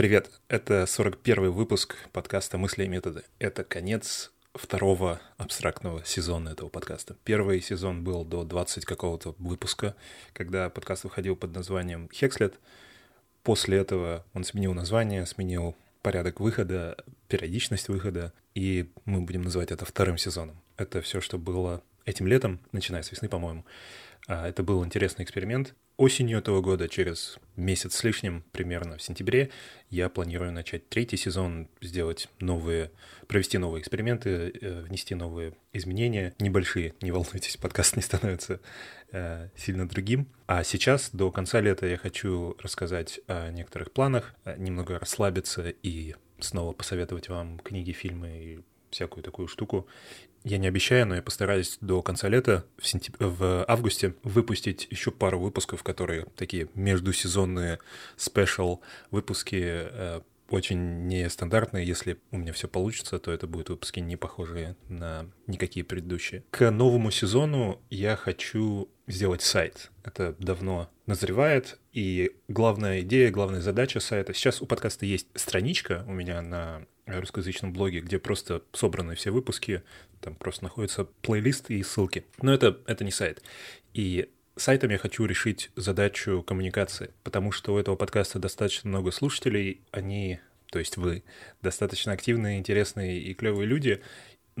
Привет, это 41 выпуск подкаста «Мысли и методы». Это конец второго абстрактного сезона этого подкаста. Первый сезон был до 20 какого-то выпуска, когда подкаст выходил под названием «Хекслет». После этого он сменил название, сменил порядок выхода, периодичность выхода, и мы будем называть это вторым сезоном. Это все, что было этим летом, начиная с весны, по-моему. А, это был интересный эксперимент. Осенью этого года, через месяц с лишним, примерно в сентябре, я планирую начать третий сезон, сделать новые, провести новые эксперименты, э, внести новые изменения, небольшие, не волнуйтесь, подкаст не становится э, сильно другим. А сейчас, до конца лета, я хочу рассказать о некоторых планах, э, немного расслабиться и снова посоветовать вам книги, фильмы и всякую такую штуку. Я не обещаю, но я постараюсь до конца лета, в, сентяб... в августе, выпустить еще пару выпусков, которые такие междусезонные спешл выпуски, э, очень нестандартные. Если у меня все получится, то это будут выпуски не похожие на никакие предыдущие. К новому сезону я хочу сделать сайт. Это давно назревает, и главная идея, главная задача сайта... Сейчас у подкаста есть страничка у меня на русскоязычном блоге, где просто собраны все выпуски, там просто находится плейлист и ссылки. Но это, это не сайт. И сайтом я хочу решить задачу коммуникации, потому что у этого подкаста достаточно много слушателей, они, то есть вы, достаточно активные, интересные и клевые люди,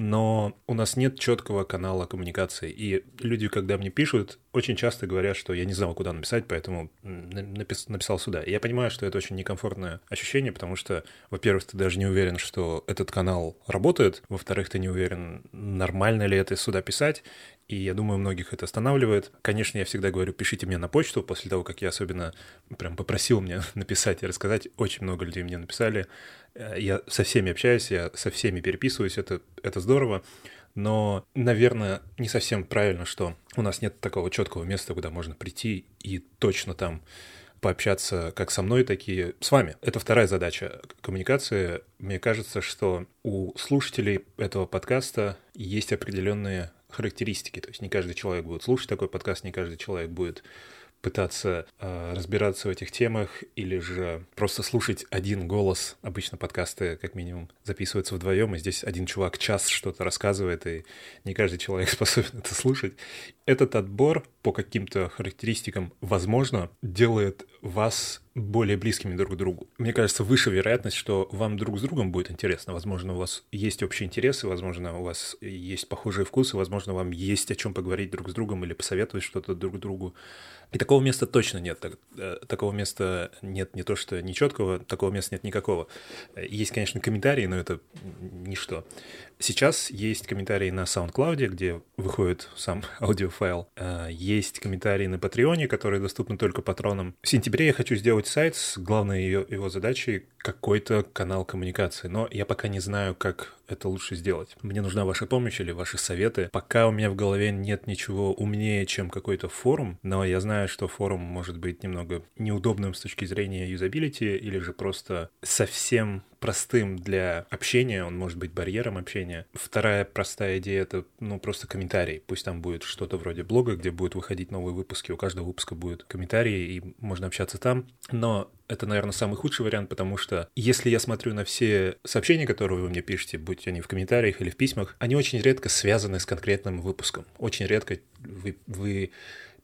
но у нас нет четкого канала коммуникации. И люди, когда мне пишут, очень часто говорят, что я не знал, куда написать, поэтому напис написал сюда. И я понимаю, что это очень некомфортное ощущение, потому что, во-первых, ты даже не уверен, что этот канал работает, во-вторых, ты не уверен, нормально ли это сюда писать, и я думаю, многих это останавливает. Конечно, я всегда говорю, пишите мне на почту, после того, как я особенно прям попросил мне написать и рассказать. Очень много людей мне написали. Э, я со всеми общаюсь, я со всеми переписываюсь, это, это здорово. Но, наверное, не совсем правильно, что у нас нет такого четкого места, куда можно прийти и точно там пообщаться как со мной, так и с вами. Это вторая задача коммуникации. Мне кажется, что у слушателей этого подкаста есть определенные характеристики. То есть не каждый человек будет слушать такой подкаст, не каждый человек будет пытаться э, разбираться в этих темах или же просто слушать один голос. Обычно подкасты, как минимум, записываются вдвоем, и здесь один чувак час что-то рассказывает, и не каждый человек способен это слушать. Этот отбор по каким-то характеристикам, возможно, делает вас более близкими друг к другу. Мне кажется, выше вероятность, что вам друг с другом будет интересно. Возможно, у вас есть общие интересы, возможно, у вас есть похожие вкусы, возможно, вам есть о чем поговорить друг с другом или посоветовать что-то друг другу. И такого места точно нет. Э, такого места нет не то, что нечеткого, такого места нет никакого. Есть, конечно, комментарии, но это ничто. Сейчас есть комментарии на SoundCloud, где выходит сам аудиофайл. Э, есть комментарии на Патреоне, которые доступны только патронам. В сентябре я хочу сделать сайт с главной ее, его задачей какой-то канал коммуникации, но я пока не знаю, как это лучше сделать. Мне нужна ваша помощь или ваши советы. Пока у меня в голове нет ничего умнее, чем какой-то форум, но я знаю, что форум может быть немного неудобным с точки зрения юзабилити или же просто совсем простым для общения, он может быть барьером общения. Вторая простая идея — это, ну, просто комментарий. Пусть там будет что-то вроде блога, где будут выходить новые выпуски, у каждого выпуска будет комментарий, и можно общаться там. Но это, наверное, самый худший вариант, потому что если я смотрю на все сообщения, которые вы мне пишете, будь они в комментариях или в письмах, они очень редко связаны с конкретным выпуском. Очень редко вы, вы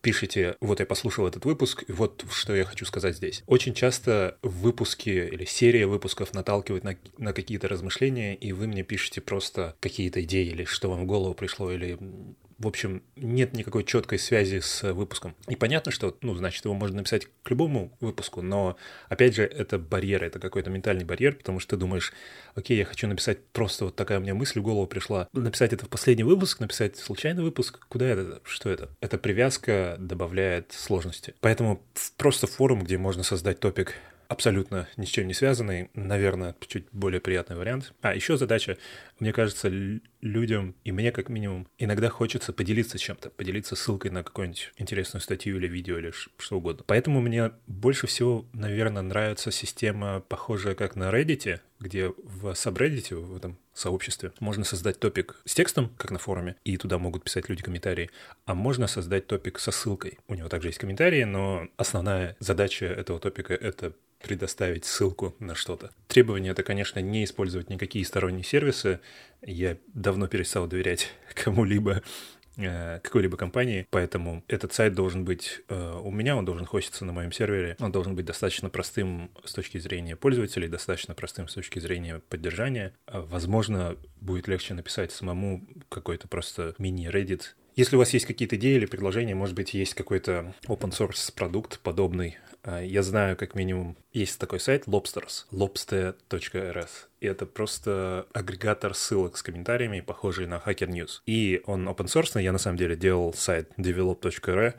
пишете, вот я послушал этот выпуск, и вот что я хочу сказать здесь. Очень часто выпуски или серия выпусков наталкивает на, на какие-то размышления, и вы мне пишете просто какие-то идеи или что вам в голову пришло, или в общем, нет никакой четкой связи с выпуском. И понятно, что, ну, значит, его можно написать к любому выпуску, но, опять же, это барьер, это какой-то ментальный барьер, потому что ты думаешь, окей, я хочу написать просто вот такая у меня мысль в голову пришла, написать это в последний выпуск, написать случайный выпуск, куда это, что это? Эта привязка добавляет сложности. Поэтому просто форум, где можно создать топик абсолютно ни с чем не связанный, наверное, чуть более приятный вариант. А еще задача, мне кажется, людям, и мне как минимум, иногда хочется поделиться чем-то, поделиться ссылкой на какую-нибудь интересную статью или видео или что угодно. Поэтому мне больше всего, наверное, нравится система, похожая как на Reddit, где в subreddit, в этом сообществе, можно создать топик с текстом, как на форуме, и туда могут писать люди комментарии, а можно создать топик со ссылкой. У него также есть комментарии, но основная задача этого топика — это предоставить ссылку на что-то. Требование — это, конечно, не использовать никакие сторонние сервисы. Я давно перестал доверять кому-либо Э, какой-либо компании, поэтому этот сайт должен быть э, у меня, он должен хоститься на моем сервере, он должен быть достаточно простым с точки зрения пользователей, достаточно простым с точки зрения поддержания. А, возможно, будет легче написать самому какой-то просто мини-Reddit если у вас есть какие-то идеи или предложения, может быть, есть какой-то open source продукт подобный. А, я знаю, как минимум, есть такой сайт Lobsters, lobster.rs. И это просто агрегатор ссылок с комментариями, похожий на Hacker News. И он open source, я на самом деле делал сайт develop.ru,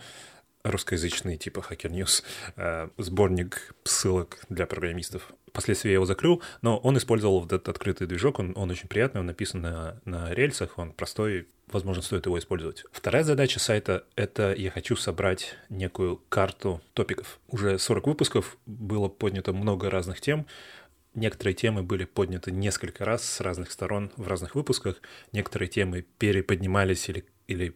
русскоязычный типа Hacker News, а, сборник ссылок для программистов. Впоследствии я его закрыл, но он использовал вот этот открытый движок, он, он очень приятный, он написан на, на рельсах, он простой, возможно, стоит его использовать. Вторая задача сайта — это я хочу собрать некую карту топиков. Уже 40 выпусков, было поднято много разных тем, Некоторые темы были подняты несколько раз с разных сторон в разных выпусках. Некоторые темы переподнимались или, или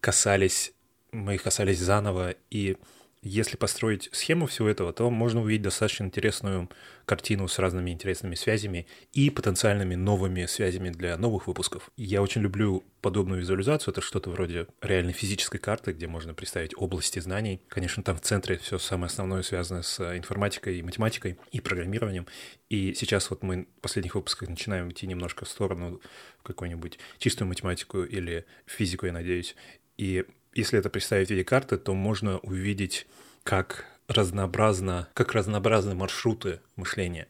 касались, мы их касались заново. И если построить схему всего этого, то можно увидеть достаточно интересную картину с разными интересными связями и потенциальными новыми связями для новых выпусков. Я очень люблю подобную визуализацию. Это что-то вроде реальной физической карты, где можно представить области знаний. Конечно, там в центре все самое основное связано с информатикой и математикой и программированием. И сейчас вот мы в последних выпусках начинаем идти немножко в сторону в какую-нибудь чистую математику или физику, я надеюсь. И если это представить в виде карты, то можно увидеть, как разнообразно, как разнообразны маршруты мышления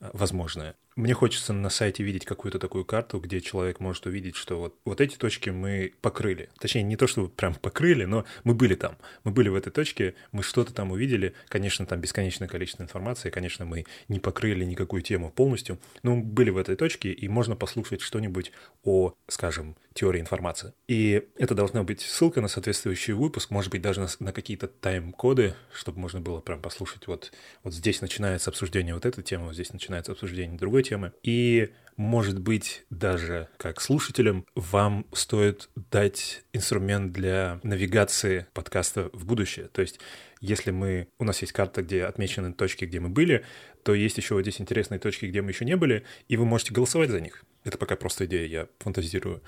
э, возможные. Мне хочется на сайте видеть какую-то такую карту, где человек может увидеть, что вот, вот эти точки мы покрыли. Точнее, не то, что прям покрыли, но мы были там. Мы были в этой точке, мы что-то там увидели. Конечно, там бесконечное количество информации. Конечно, мы не покрыли никакую тему полностью. Но мы были в этой точке, и можно послушать что-нибудь о, скажем, теории информации. И это должна быть ссылка на соответствующий выпуск, может быть, даже на, на какие-то тайм-коды, чтобы можно было прям послушать. Вот, вот здесь начинается обсуждение вот этой темы, вот здесь начинается обсуждение другой темы. И, может быть, даже как слушателям вам стоит дать инструмент для навигации подкаста в будущее. То есть если мы... У нас есть карта, где отмечены точки, где мы были, то есть еще вот здесь интересные точки, где мы еще не были, и вы можете голосовать за них. Это пока просто идея, я фантазирую.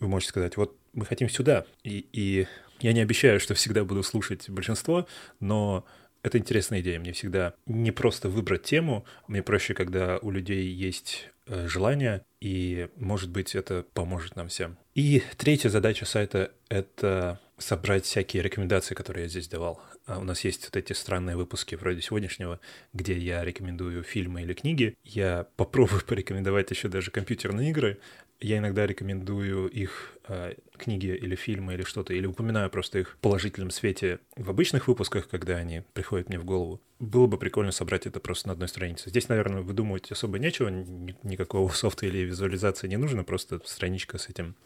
Вы можете сказать, вот мы хотим сюда, и, и я не обещаю, что всегда буду слушать большинство, но это интересная идея. Мне всегда не просто выбрать тему, мне проще, когда у людей есть э, желание, и, может быть, это поможет нам всем. И третья задача сайта — это собрать всякие рекомендации, которые я здесь давал. А у нас есть вот эти странные выпуски вроде сегодняшнего, где я рекомендую фильмы или книги. Я попробую порекомендовать еще даже компьютерные игры. Я иногда рекомендую их э, книги или фильмы или что-то, или упоминаю просто их в положительном свете в обычных выпусках, когда они приходят мне в голову. Было бы прикольно собрать это просто на одной странице. Здесь, наверное, выдумывать особо нечего, никакого софта или визуализации не нужно, просто страничка с этим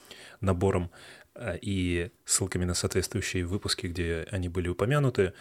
набором э, и ссылками на соответствующие выпуски, где они были упомянуты.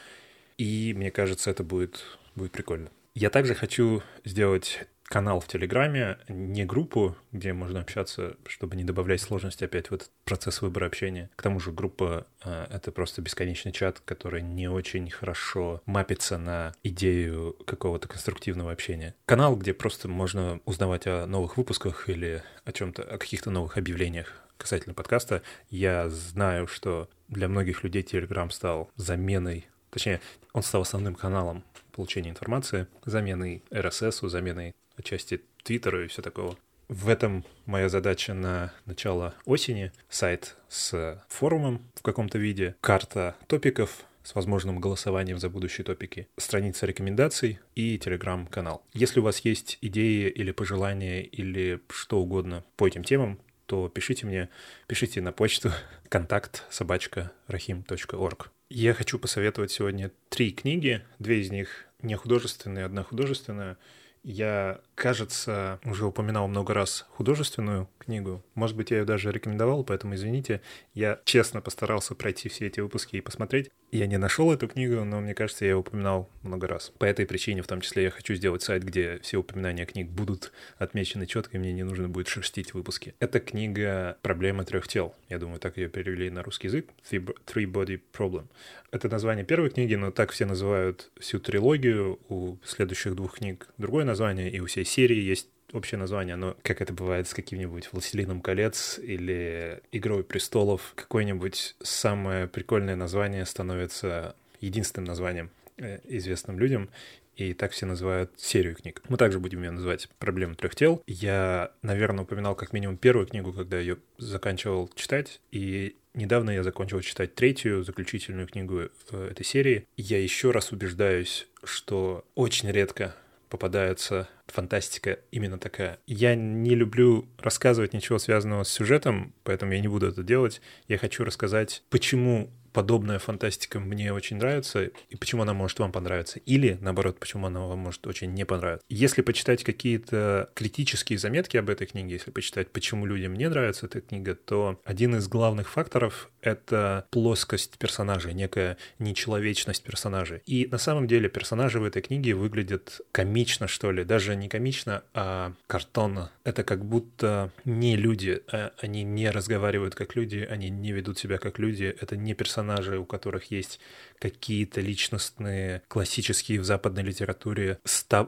И мне кажется, это будет, будет прикольно. Я также хочу сделать канал в Телеграме, не группу, где можно общаться, чтобы не добавлять сложности опять в этот процесс выбора общения. К тому же группа э, — это просто бесконечный чат, который не очень хорошо мапится на идею какого-то конструктивного общения. Канал, где просто можно узнавать о новых выпусках или о чем-то, о каких-то новых объявлениях касательно подкаста. Я знаю, что для многих людей Telegram стал заменой, точнее, он стал основным каналом получения информации, заменой RSS, заменой отчасти Твиттера и все такого. В этом моя задача на начало осени. Сайт с форумом в каком-то виде, карта топиков с возможным голосованием за будущие топики, страница рекомендаций и телеграм-канал. Если у вас есть идеи или пожелания или что угодно по этим темам, то пишите мне, пишите на почту контакт собачка rahim.org. Я хочу посоветовать сегодня три книги, две из них не художественные, одна художественная — я, кажется, уже упоминал много раз художественную книгу. Может быть, я ее даже рекомендовал, поэтому извините. Я честно постарался пройти все эти выпуски и посмотреть. Я не нашел эту книгу, но мне кажется, я ее упоминал много раз. По этой причине, в том числе, я хочу сделать сайт, где все упоминания книг будут отмечены четко, и мне не нужно будет шерстить выпуски. Это книга «Проблема трех тел». Я думаю, так ее перевели на русский язык. Three Body Problem. Это название первой книги, но так все называют всю трилогию. У следующих двух книг другое название, и у всей серии есть общее название, но как это бывает с каким-нибудь «Властелином колец» или «Игрой престолов», какое-нибудь самое прикольное название становится единственным названием э, известным людям, и так все называют серию книг. Мы также будем ее называть «Проблема трех тел». Я, наверное, упоминал как минимум первую книгу, когда ее заканчивал читать, и недавно я закончил читать третью, заключительную книгу э, этой серии. Я еще раз убеждаюсь, что очень редко попадается фантастика именно такая. Я не люблю рассказывать ничего связанного с сюжетом, поэтому я не буду это делать. Я хочу рассказать, почему подобная фантастика мне очень нравится, и почему она может вам понравиться. Или, наоборот, почему она вам может очень не понравиться. Если почитать какие-то критические заметки об этой книге, если почитать, почему людям не нравится эта книга, то один из главных факторов — это плоскость персонажей, некая нечеловечность персонажей. И на самом деле персонажи в этой книге выглядят комично, что ли. Даже не комично, а картонно. Это как будто не люди, а они не разговаривают как люди, они не ведут себя как люди. Это не персонажи персонажи, у которых есть какие-то личностные, классические в западной литературе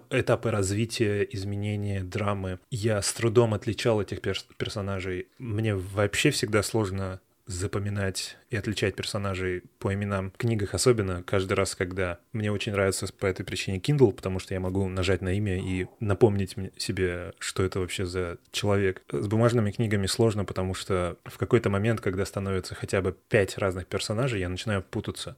этапы развития, изменения, драмы. Я с трудом отличал этих перс персонажей. Мне вообще всегда сложно запоминать и отличать персонажей по именам. В книгах особенно каждый раз, когда мне очень нравится по этой причине Kindle, потому что я могу нажать на имя и напомнить себе, что это вообще за человек. С бумажными книгами сложно, потому что в какой-то момент, когда становится хотя бы пять разных персонажей, я начинаю путаться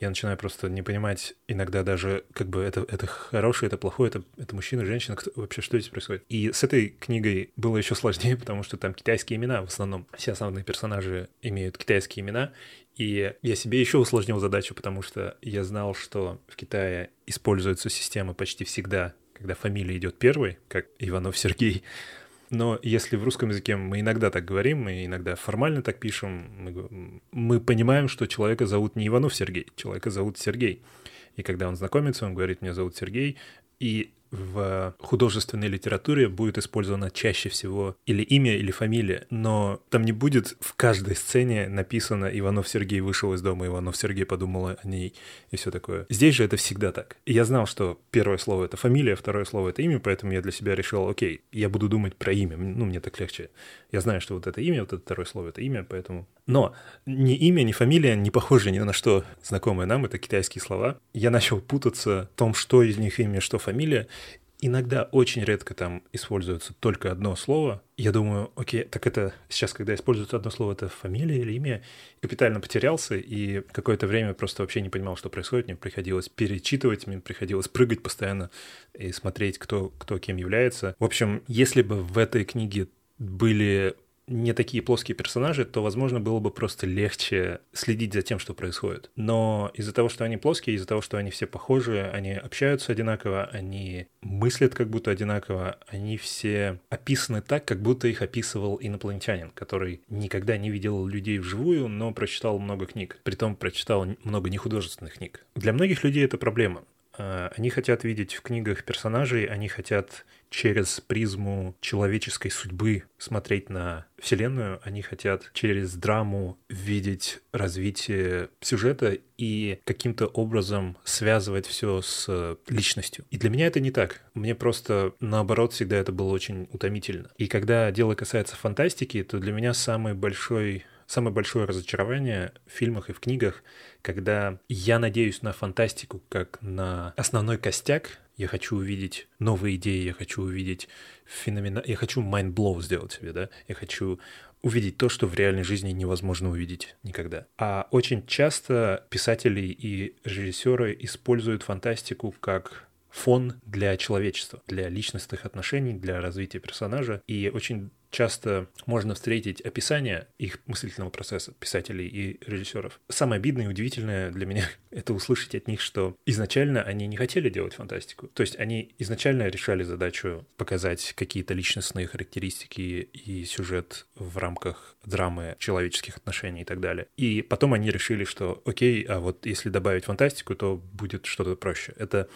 я начинаю просто не понимать иногда даже, как бы это, это хорошее, это плохое, это, это мужчина, женщина, кто, вообще что здесь происходит. И с этой книгой было еще сложнее, потому что там китайские имена в основном. Все основные персонажи имеют китайские имена, и я себе еще усложнил задачу, потому что я знал, что в Китае используется система почти всегда, когда фамилия идет первой, как Иванов Сергей, но если в русском языке мы иногда так говорим, мы иногда формально так пишем, мы, мы понимаем, что человека зовут не Иванов Сергей, человека зовут Сергей. И когда он знакомится, он говорит, меня зовут Сергей, и в художественной литературе будет использовано чаще всего или имя, или фамилия, но там не будет в каждой сцене написано «Иванов Сергей вышел из дома, Иванов Сергей подумал о ней» и все такое. Здесь же это всегда так. Я знал, что первое слово — это фамилия, второе слово — это имя, поэтому я для себя решил, окей, я буду думать про имя, ну, мне так легче. Я знаю, что вот это имя, вот это второе слово — это имя, поэтому... Но ни имя, ни фамилия не похожи ни на что знакомые нам, это китайские слова. Я начал путаться в том, что из них имя, что фамилия, Иногда очень редко там используется только одно слово. Я думаю, окей, так это сейчас, когда используется одно слово, это фамилия или имя, капитально потерялся и какое-то время просто вообще не понимал, что происходит. Мне приходилось перечитывать, мне приходилось прыгать постоянно и смотреть, кто, кто кем является. В общем, если бы в этой книге были не такие плоские персонажи, то, возможно, было бы просто легче следить за тем, что происходит. Но из-за того, что они плоские, из-за того, что они все похожи, они общаются одинаково, они мыслят как будто одинаково, они все описаны так, как будто их описывал инопланетянин, который никогда не видел людей вживую, но прочитал много книг. Притом прочитал много нехудожественных книг. Для многих людей это проблема. А, они хотят видеть в книгах персонажей, они хотят через призму человеческой судьбы смотреть на Вселенную, они хотят через драму видеть развитие сюжета и каким-то образом связывать все с личностью. И для меня это не так. Мне просто, наоборот, всегда это было очень утомительно. И когда дело касается фантастики, то для меня самый большой самое большое разочарование в фильмах и в книгах, когда я надеюсь на фантастику как на основной костяк, я хочу увидеть новые идеи, я хочу увидеть феномена... Я хочу mind blow сделать себе, да? Я хочу увидеть то, что в реальной жизни невозможно увидеть никогда. А очень часто писатели и режиссеры используют фантастику как фон для человечества, для личностных отношений, для развития персонажа. И очень часто можно встретить описание их мыслительного процесса писателей и режиссеров. Самое обидное и удивительное для меня — это услышать от них, что изначально они не хотели делать фантастику. То есть они изначально решали задачу показать какие-то личностные характеристики и сюжет в рамках драмы человеческих отношений и так далее. И потом они решили, что окей, а вот если добавить фантастику, то будет что-то проще. Это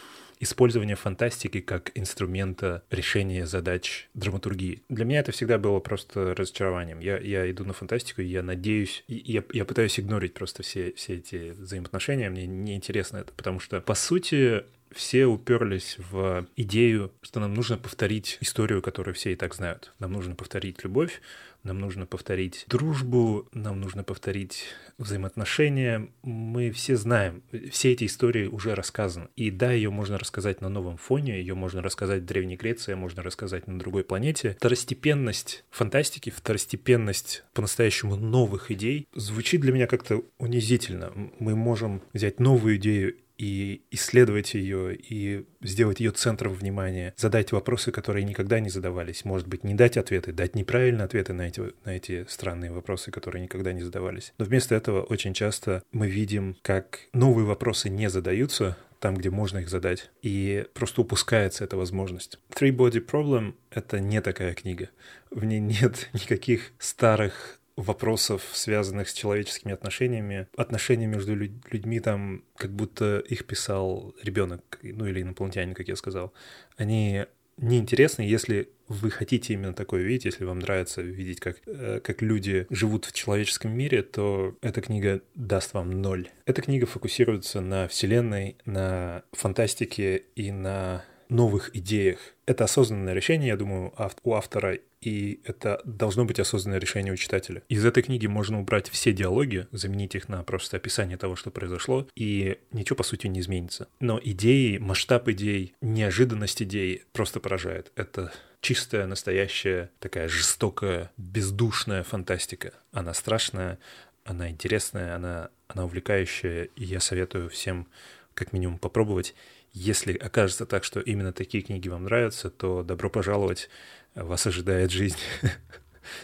использование фантастики как инструмента решения задач драматургии. Для меня это всегда было просто разочарованием. Я, я иду на фантастику, я надеюсь, и я, я пытаюсь игнорить просто все, все эти взаимоотношения, мне неинтересно это, потому что, по сути, все уперлись в идею, что нам нужно повторить историю, которую все и так знают. Нам нужно повторить любовь, нам нужно повторить дружбу, нам нужно повторить взаимоотношения. Мы все знаем, все эти истории уже рассказаны. И да, ее можно рассказать на новом фоне, ее можно рассказать в Древней Греции, можно рассказать на другой планете. Второстепенность фантастики, второстепенность по-настоящему новых идей звучит для меня как-то унизительно. Мы можем взять новую идею и исследовать ее, и сделать ее центром внимания, задать вопросы, которые никогда не задавались, может быть, не дать ответы, дать неправильные ответы на эти, на эти странные вопросы, которые никогда не задавались. Но вместо этого очень часто мы видим, как новые вопросы не задаются, там, где можно их задать, и просто упускается эта возможность. Three Body Problem — это не такая книга. В ней нет никаких старых вопросов, связанных с человеческими отношениями. Отношения между людьми там, как будто их писал ребенок, ну или инопланетянин, как я сказал. Они неинтересны, если вы хотите именно такое видеть, если вам нравится видеть, как, э, как люди живут в человеческом мире, то эта книга даст вам ноль. Эта книга фокусируется на вселенной, на фантастике и на новых идеях. Это осознанное решение, я думаю, у автора, и это должно быть осознанное решение у читателя. Из этой книги можно убрать все диалоги, заменить их на просто описание того, что произошло, и ничего, по сути, не изменится. Но идеи, масштаб идей, неожиданность идей просто поражает. Это чистая, настоящая, такая жестокая, бездушная фантастика. Она страшная, она интересная, она, она увлекающая, и я советую всем как минимум попробовать. Если окажется так, что именно такие книги вам нравятся, то добро пожаловать, вас ожидает жизнь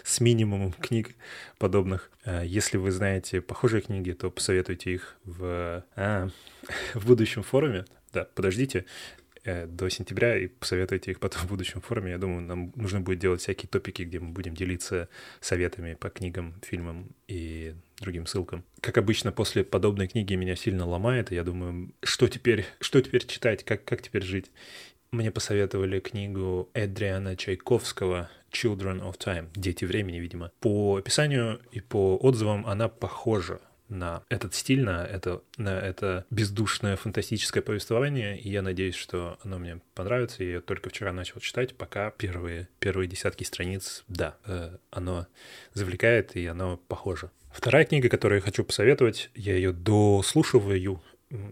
с минимумом книг подобных. А если вы знаете похожие книги, то посоветуйте их в, а, в будущем форуме. Да, подождите э, до сентября и посоветуйте их потом в будущем форуме. Я думаю, нам нужно будет делать всякие топики, где мы будем делиться советами по книгам, фильмам и другим ссылкам. Как обычно, после подобной книги меня сильно ломает, и я думаю, что теперь, что теперь читать, как, как теперь жить. Мне посоветовали книгу Эдриана Чайковского «Children of Time» — «Дети времени», видимо. По описанию и по отзывам она похожа на этот стиль, на это, на это бездушное фантастическое повествование, и я надеюсь, что оно мне понравится. Я только вчера начал читать, пока первые, первые десятки страниц, да, э, оно завлекает, и оно похоже. Вторая книга, которую я хочу посоветовать, я ее дослушиваю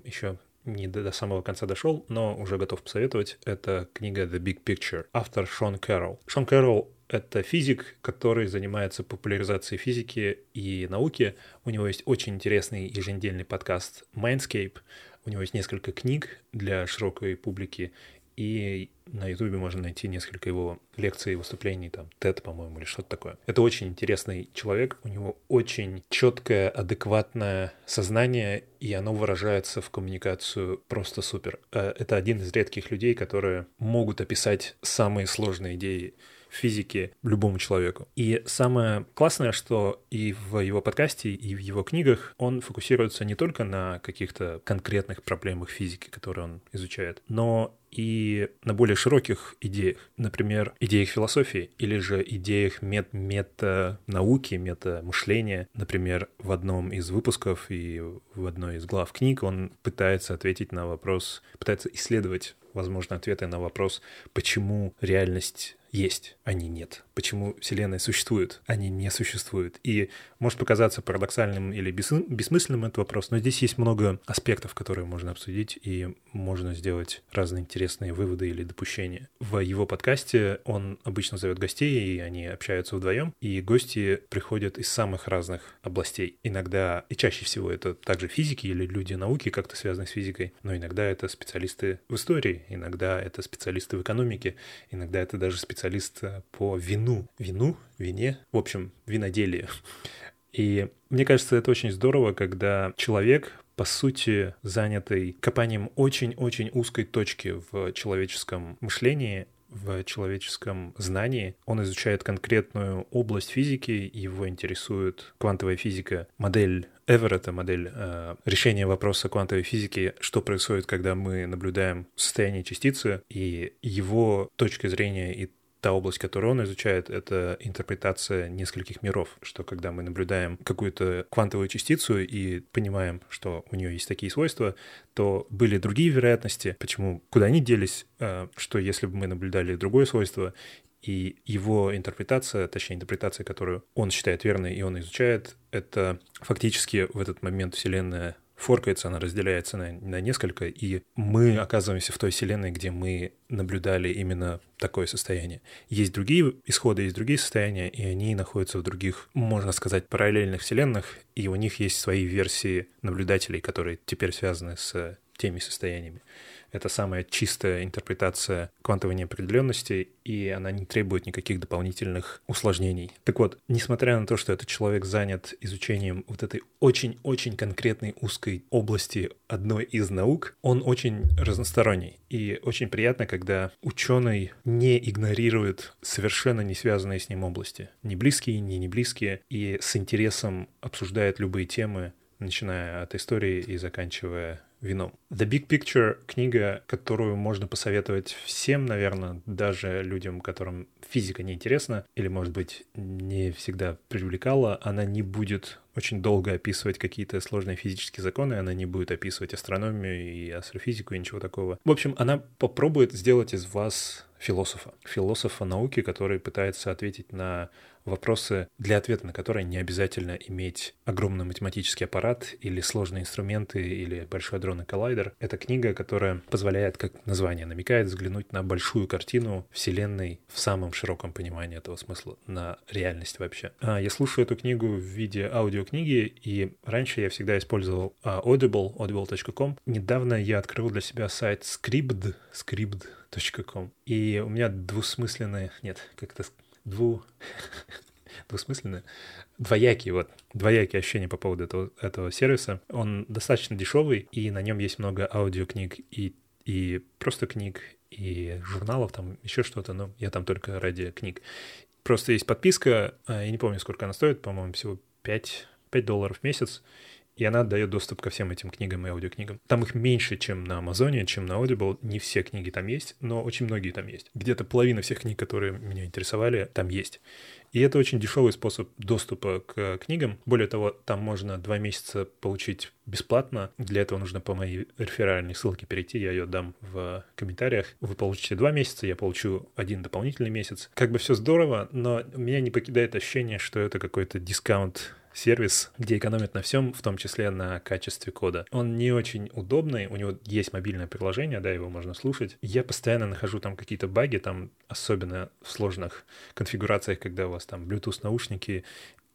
еще не до, до самого конца дошел, но уже готов посоветовать. Это книга The Big Picture, автор Шон Кэрролл. Шон Кэрролл — это физик, который занимается популяризацией физики и науки. У него есть очень интересный еженедельный подкаст Mindscape. У него есть несколько книг для широкой публики, и на Ютубе можно найти несколько его лекций и выступлений, там, TED, по-моему, или что-то такое. Это очень интересный человек, у него очень четкое, адекватное сознание, и оно выражается в коммуникацию просто супер. Э, это один из редких людей, которые могут описать самые сложные идеи физики любому человеку. И самое классное, что и в его подкасте, и в его книгах он фокусируется не только на каких-то конкретных проблемах физики, которые он изучает, но и на более широких идеях, например, идеях философии или же идеях мет мета-науки, мета-мышления. Например, в одном из выпусков и в одной из глав книг он пытается ответить на вопрос, пытается исследовать, возможно, ответы на вопрос, почему реальность есть, а не нет. Почему Вселенная существует, а не не существует. И может показаться парадоксальным или бессмысленным этот вопрос, но здесь есть много аспектов, которые можно обсудить, и можно сделать разные интересные выводы или допущения. В его подкасте он обычно зовет гостей, и они общаются вдвоем, и гости приходят из самых разных областей. Иногда, и чаще всего это также физики или люди науки, как-то связанные с физикой, но иногда это специалисты в истории иногда это специалисты в экономике, иногда это даже специалист э, по вину. Вину? Вине? В общем, виноделие. И мне кажется, это очень здорово, когда человек, по сути, занятый копанием очень-очень узкой точки в человеческом мышлении, в человеческом знании. Он изучает конкретную область физики, его интересует квантовая физика, модель Эверетта, модель э, решения вопроса квантовой физики, что происходит, когда мы наблюдаем состояние частицы, и его точка зрения и та область, которую он изучает, это интерпретация нескольких миров, что когда мы наблюдаем какую-то квантовую частицу и понимаем, что у нее есть такие свойства, то были другие вероятности, почему, куда они делись, э, что если бы мы наблюдали другое свойство, и его интерпретация, точнее интерпретация, которую он считает верной и он изучает, это фактически в этот момент Вселенная форкается, она разделяется на, на несколько, и мы оказываемся в той вселенной, где мы наблюдали именно такое состояние. Есть другие исходы, есть другие состояния, и они находятся в других, можно сказать, параллельных вселенных, и у них есть свои версии наблюдателей, которые теперь связаны с теми состояниями. Это самая чистая интерпретация квантовой неопределенности, и она не требует никаких дополнительных усложнений. Так вот, несмотря на то, что этот человек занят изучением вот этой очень-очень конкретной узкой области одной из наук, он очень разносторонний. И очень приятно, когда ученый не игнорирует совершенно не связанные с ним области. Ни близкие, ни не близкие, и с интересом обсуждает любые темы, начиная от истории и заканчивая вином. The Big Picture — книга, которую можно посоветовать всем, наверное, даже людям, которым физика не интересна или, может быть, не всегда привлекала. Она не будет очень долго описывать какие-то сложные физические законы, она не будет описывать астрономию и астрофизику и ничего такого. В общем, она попробует сделать из вас философа, философа науки, который пытается ответить на вопросы, для ответа на которые не обязательно иметь огромный математический аппарат или сложные инструменты или большой адронный коллайдер. Это книга, которая позволяет, как название намекает, взглянуть на большую картину Вселенной в самом широком понимании этого смысла, на реальность вообще. А, я слушаю эту книгу в виде аудиокниги, и раньше я всегда использовал а, Audible, audible.com. Недавно я открыл для себя сайт Scribd, scribd.com, и у меня двусмысленные, нет, как-то дву... двусмысленные, двоякие, вот, двоякие ощущения по поводу этого, этого сервиса. Он достаточно дешевый, и на нем есть много аудиокниг и, и просто книг, и журналов, там еще что-то, но я там только ради книг. Просто есть подписка, а, я не помню, сколько она стоит, по-моему, всего 5, 5 долларов в месяц, и она дает доступ ко всем этим книгам и аудиокнигам. Там их меньше, чем на Амазоне, чем на Audible. Не все книги там есть, но очень многие там есть. Где-то половина всех книг, которые меня интересовали, там есть. И это очень дешевый способ доступа к книгам. Более того, там можно два месяца получить бесплатно. Для этого нужно по моей реферальной ссылке перейти, я ее дам в комментариях. Вы получите два месяца, я получу один дополнительный месяц. Как бы все здорово, но меня не покидает ощущение, что это какой-то дискаунт сервис, где экономят на всем, в том числе на качестве кода. Он не очень удобный, у него есть мобильное приложение, да, его можно слушать. Я постоянно нахожу там какие-то баги, там особенно в сложных конфигурациях, когда у вас там Bluetooth наушники,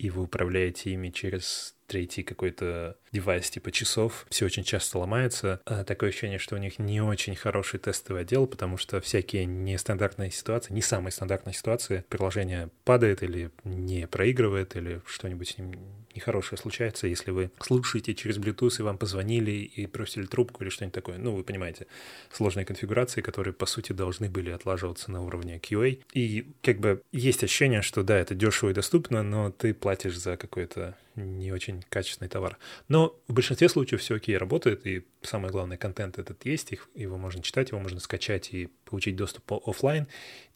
и вы управляете ими через третий какой-то девайс типа часов. Все очень часто ломается. А такое ощущение, что у них не очень хороший тестовый отдел, потому что всякие нестандартные ситуации, не самые стандартные ситуации, приложение падает или не проигрывает, или что-нибудь с ним нехорошее случается, если вы слушаете через Bluetooth и вам позвонили и бросили трубку или что-нибудь такое. Ну, вы понимаете, сложные конфигурации, которые, по сути, должны были отлаживаться на уровне QA. И как бы есть ощущение, что да, это дешево и доступно, но ты платишь за какой-то не очень качественный товар. Но в большинстве случаев все окей, работает, и самое главное, контент этот есть, их, его можно читать, его можно скачать и получить доступ по офлайн,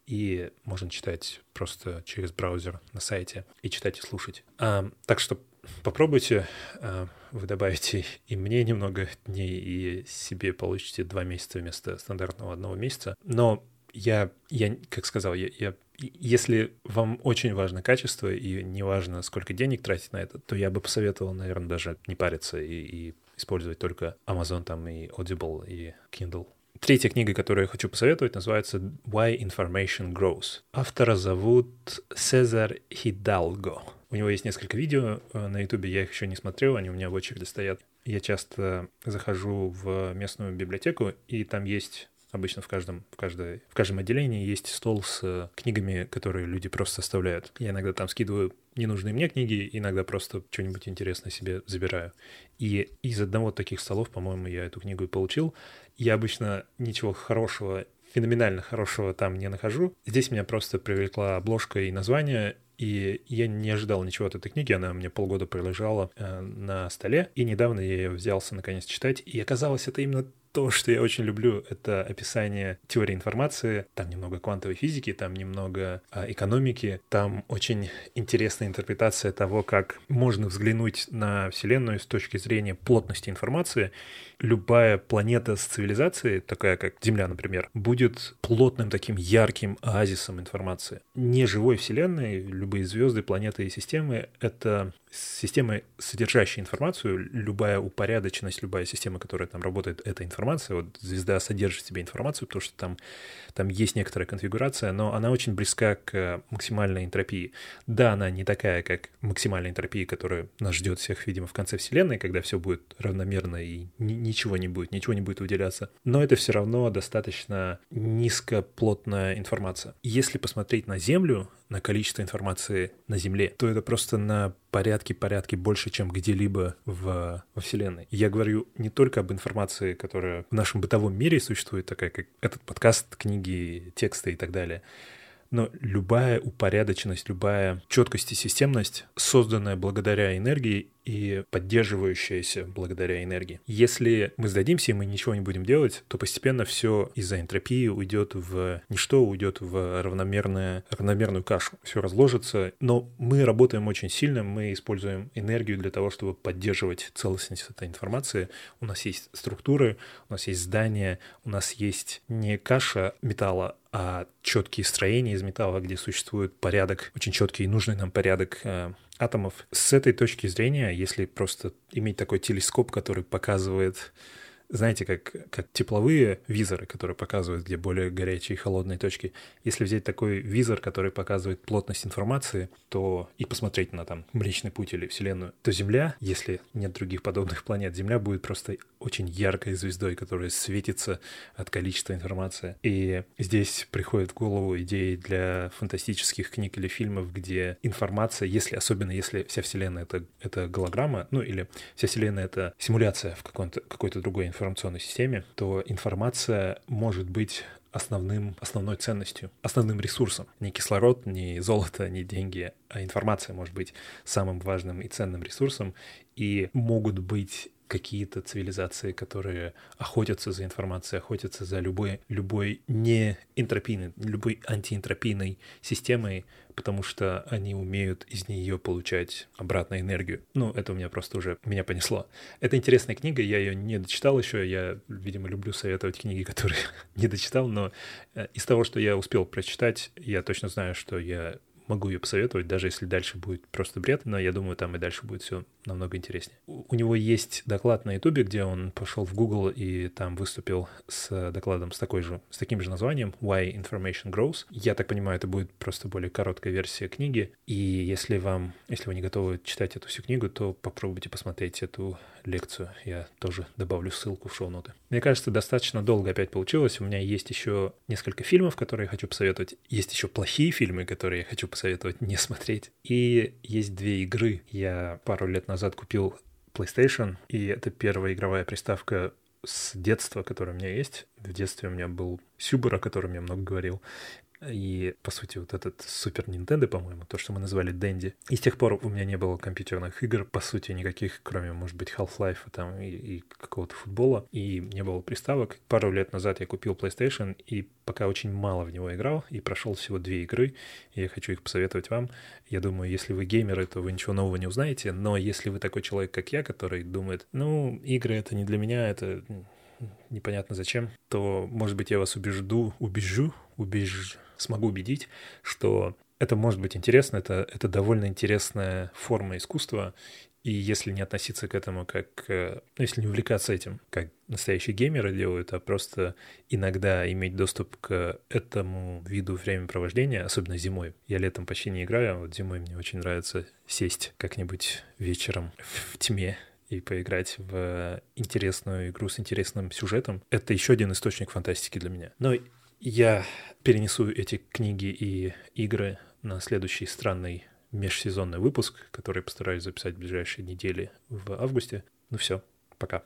и можно читать просто через браузер на сайте и читать и слушать. А, так что попробуйте, а, вы добавите и мне немного дней, и себе получите два месяца вместо стандартного одного месяца. Но я, я как сказал, я, я если вам очень важно качество и не важно, сколько денег тратить на это, то я бы посоветовал, наверное, даже не париться и, и использовать только Amazon там и Audible и Kindle. Третья книга, которую я хочу посоветовать, называется Why Information Grows. Автора зовут Сезар Хидалго. У него есть несколько видео э, на YouTube, я их еще не смотрел, они у меня в очереди стоят. Я часто захожу в местную библиотеку, и там есть Обычно в каждом, в, каждой, в каждом отделении есть стол с э, книгами, которые люди просто оставляют. Я иногда там скидываю ненужные мне книги, иногда просто что-нибудь интересное себе забираю. И из одного таких столов, по-моему, я эту книгу и получил. Я обычно ничего хорошего феноменально хорошего там не нахожу. Здесь меня просто привлекла обложка и название, и я не ожидал ничего от этой книги, она мне полгода пролежала э, на столе, и недавно я ее взялся наконец читать, и оказалось, это именно то, что я очень люблю, это описание теории информации. Там немного квантовой физики, там немного а, экономики, там очень интересная интерпретация того, как можно взглянуть на Вселенную с точки зрения плотности информации. Любая планета с цивилизацией, такая как Земля, например, будет плотным таким ярким оазисом информации. Не живой Вселенной, любые звезды, планеты и системы — это системы, содержащие информацию, любая упорядоченность, любая система, которая там работает, это информация. Вот звезда содержит в себе информацию, потому что там, там есть некоторая конфигурация, но она очень близка к максимальной энтропии. Да, она не такая, как максимальная энтропия, которая нас ждет всех, видимо, в конце Вселенной, когда все будет равномерно и ничего не будет, ничего не будет выделяться. Но это все равно достаточно низкоплотная информация. Если посмотреть на Землю, на количество информации на Земле, то это просто на порядке-порядке больше, чем где-либо в, во Вселенной. Я говорю не только об информации, которая в нашем бытовом мире существует, такая как этот подкаст, книги, тексты и так далее, но любая упорядоченность, любая четкость и системность, созданная благодаря энергии и поддерживающаяся благодаря энергии. Если мы сдадимся и мы ничего не будем делать, то постепенно все из-за энтропии уйдет в ничто, уйдет в равномерное, равномерную кашу. Все разложится, но мы работаем очень сильно, мы используем энергию для того, чтобы поддерживать целостность этой информации. У нас есть структуры, у нас есть здания, у нас есть не каша металла, а четкие строения из металла, где существует порядок, очень четкий и нужный нам порядок э, атомов. С этой точки зрения, если просто иметь такой телескоп, который показывает знаете, как, как тепловые визоры, которые показывают, где более горячие и холодные точки. Если взять такой визор, который показывает плотность информации, то и посмотреть на там Млечный Путь или Вселенную, то Земля, если нет других подобных планет, Земля будет просто очень яркой звездой, которая светится от количества информации. И здесь приходит в голову идеи для фантастических книг или фильмов, где информация, если особенно если вся Вселенная это, это голограмма, ну или вся Вселенная это симуляция в какой-то какой-то другой информационной системе, то информация может быть основным, основной ценностью, основным ресурсом. Не кислород, не золото, не деньги, а информация может быть самым важным и ценным ресурсом. И могут быть какие-то цивилизации, которые охотятся за информацией, охотятся за любой, любой не энтропийной, любой антиэнтропийной системой, потому что они умеют из нее получать обратно энергию. Ну, это у меня просто уже меня понесло. Это интересная книга, я ее не дочитал еще, я, видимо, люблю советовать книги, которые не дочитал, но э, из того, что я успел прочитать, я точно знаю, что я могу ее посоветовать, даже если дальше будет просто бред, но я думаю, там и дальше будет все намного интереснее. У него есть доклад на Ютубе, где он пошел в Google и там выступил с докладом с такой же, с таким же названием Why Information Grows. Я так понимаю, это будет просто более короткая версия книги. И если вам, если вы не готовы читать эту всю книгу, то попробуйте посмотреть эту лекцию. Я тоже добавлю ссылку в шоу-ноты. Мне кажется, достаточно долго опять получилось. У меня есть еще несколько фильмов, которые я хочу посоветовать. Есть еще плохие фильмы, которые я хочу посоветовать не смотреть. И есть две игры. Я пару лет назад купил PlayStation, и это первая игровая приставка с детства, которая у меня есть. В детстве у меня был Сюбер, о котором я много говорил. И, по сути, вот этот Супер Nintendo, по-моему, то, что мы назвали Дэнди. И с тех пор у меня не было компьютерных игр, по сути, никаких, кроме, может быть, Half-Life там и, и какого-то футбола. И не было приставок. Пару лет назад я купил PlayStation, и пока очень мало в него играл, и прошел всего две игры, и я хочу их посоветовать вам. Я думаю, если вы геймеры, то вы ничего нового не узнаете, но если вы такой человек, как я, который думает, ну, игры — это не для меня, это непонятно зачем, то, может быть, я вас убежду, убежу, убежу, смогу убедить, что это может быть интересно, это, это довольно интересная форма искусства, и если не относиться к этому как... Ну, если не увлекаться этим, как настоящие геймеры делают, а просто иногда иметь доступ к этому виду времяпровождения, особенно зимой. Я летом почти не играю, а вот зимой мне очень нравится сесть как-нибудь вечером в тьме и поиграть в интересную игру с интересным сюжетом, это еще один источник фантастики для меня. Но я перенесу эти книги и игры на следующий странный межсезонный выпуск, который постараюсь записать в ближайшие недели в августе. Ну все, пока.